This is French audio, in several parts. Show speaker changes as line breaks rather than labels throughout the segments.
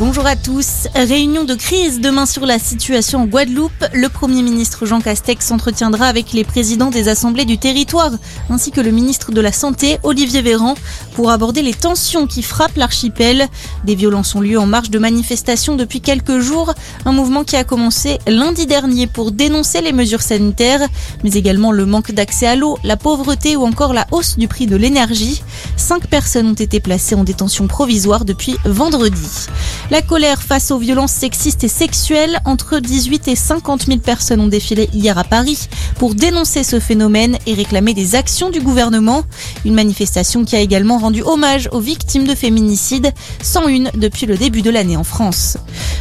Bonjour à tous. Réunion de crise demain sur la situation en Guadeloupe. Le Premier ministre Jean Castex s'entretiendra avec les présidents des assemblées du territoire ainsi que le ministre de la Santé Olivier Véran pour aborder les tensions qui frappent l'archipel. Des violences ont lieu en marge de manifestations depuis quelques jours. Un mouvement qui a commencé lundi dernier pour dénoncer les mesures sanitaires, mais également le manque d'accès à l'eau, la pauvreté ou encore la hausse du prix de l'énergie. Cinq personnes ont été placées en détention provisoire depuis vendredi. La colère face aux violences sexistes et sexuelles, entre 18 et 50 000 personnes ont défilé hier à Paris pour dénoncer ce phénomène et réclamer des actions du gouvernement. Une manifestation qui a également rendu hommage aux victimes de féminicides, 101 depuis le début de l'année en France.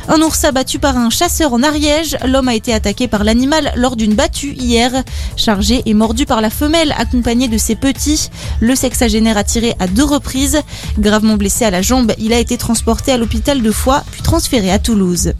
Un ours abattu par un chasseur en Ariège, l'homme a été attaqué par l'animal lors d'une battue hier. Chargé et mordu par la femelle accompagnée de ses petits, le sexagénaire a tiré à deux reprises. Gravement blessé à la jambe, il a été transporté à l'hôpital de fois, puis transféré à Toulouse.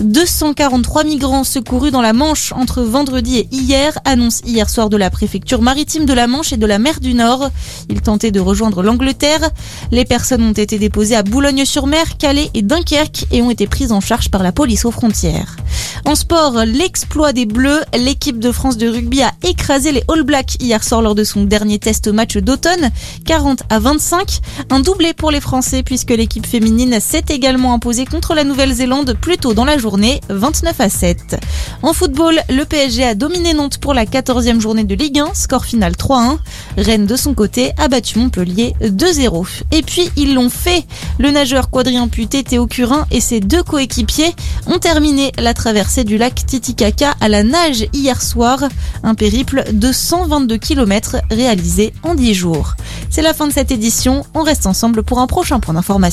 243 migrants secourus dans la Manche entre vendredi et hier, annonce hier soir de la préfecture maritime de la Manche et de la mer du Nord. Ils tentaient de rejoindre l'Angleterre. Les personnes ont été déposées à Boulogne-sur-Mer, Calais et Dunkerque et ont été prises en charge par la police aux frontières. En sport, l'exploit des Bleus, l'équipe de France de rugby a écrasé les All Blacks hier soir lors de son dernier test match d'automne, 40 à 25. Un doublé pour les Français puisque l'équipe féminine s'est également imposée contre la Nouvelle-Zélande plus tôt dans la journée, 29 à 7. En football, le PSG a dominé Nantes pour la 14e journée de Ligue 1, score final 3-1. Rennes de son côté a battu Montpellier 2-0. Et puis ils l'ont fait. Le nageur quadriamputé Théo Curin et ses deux coéquipiers ont terminé la traversée du lac Titicaca à la nage hier soir. Un périple de 122 km réalisé en 10 jours. C'est la fin de cette édition. On reste ensemble pour un prochain point d'information.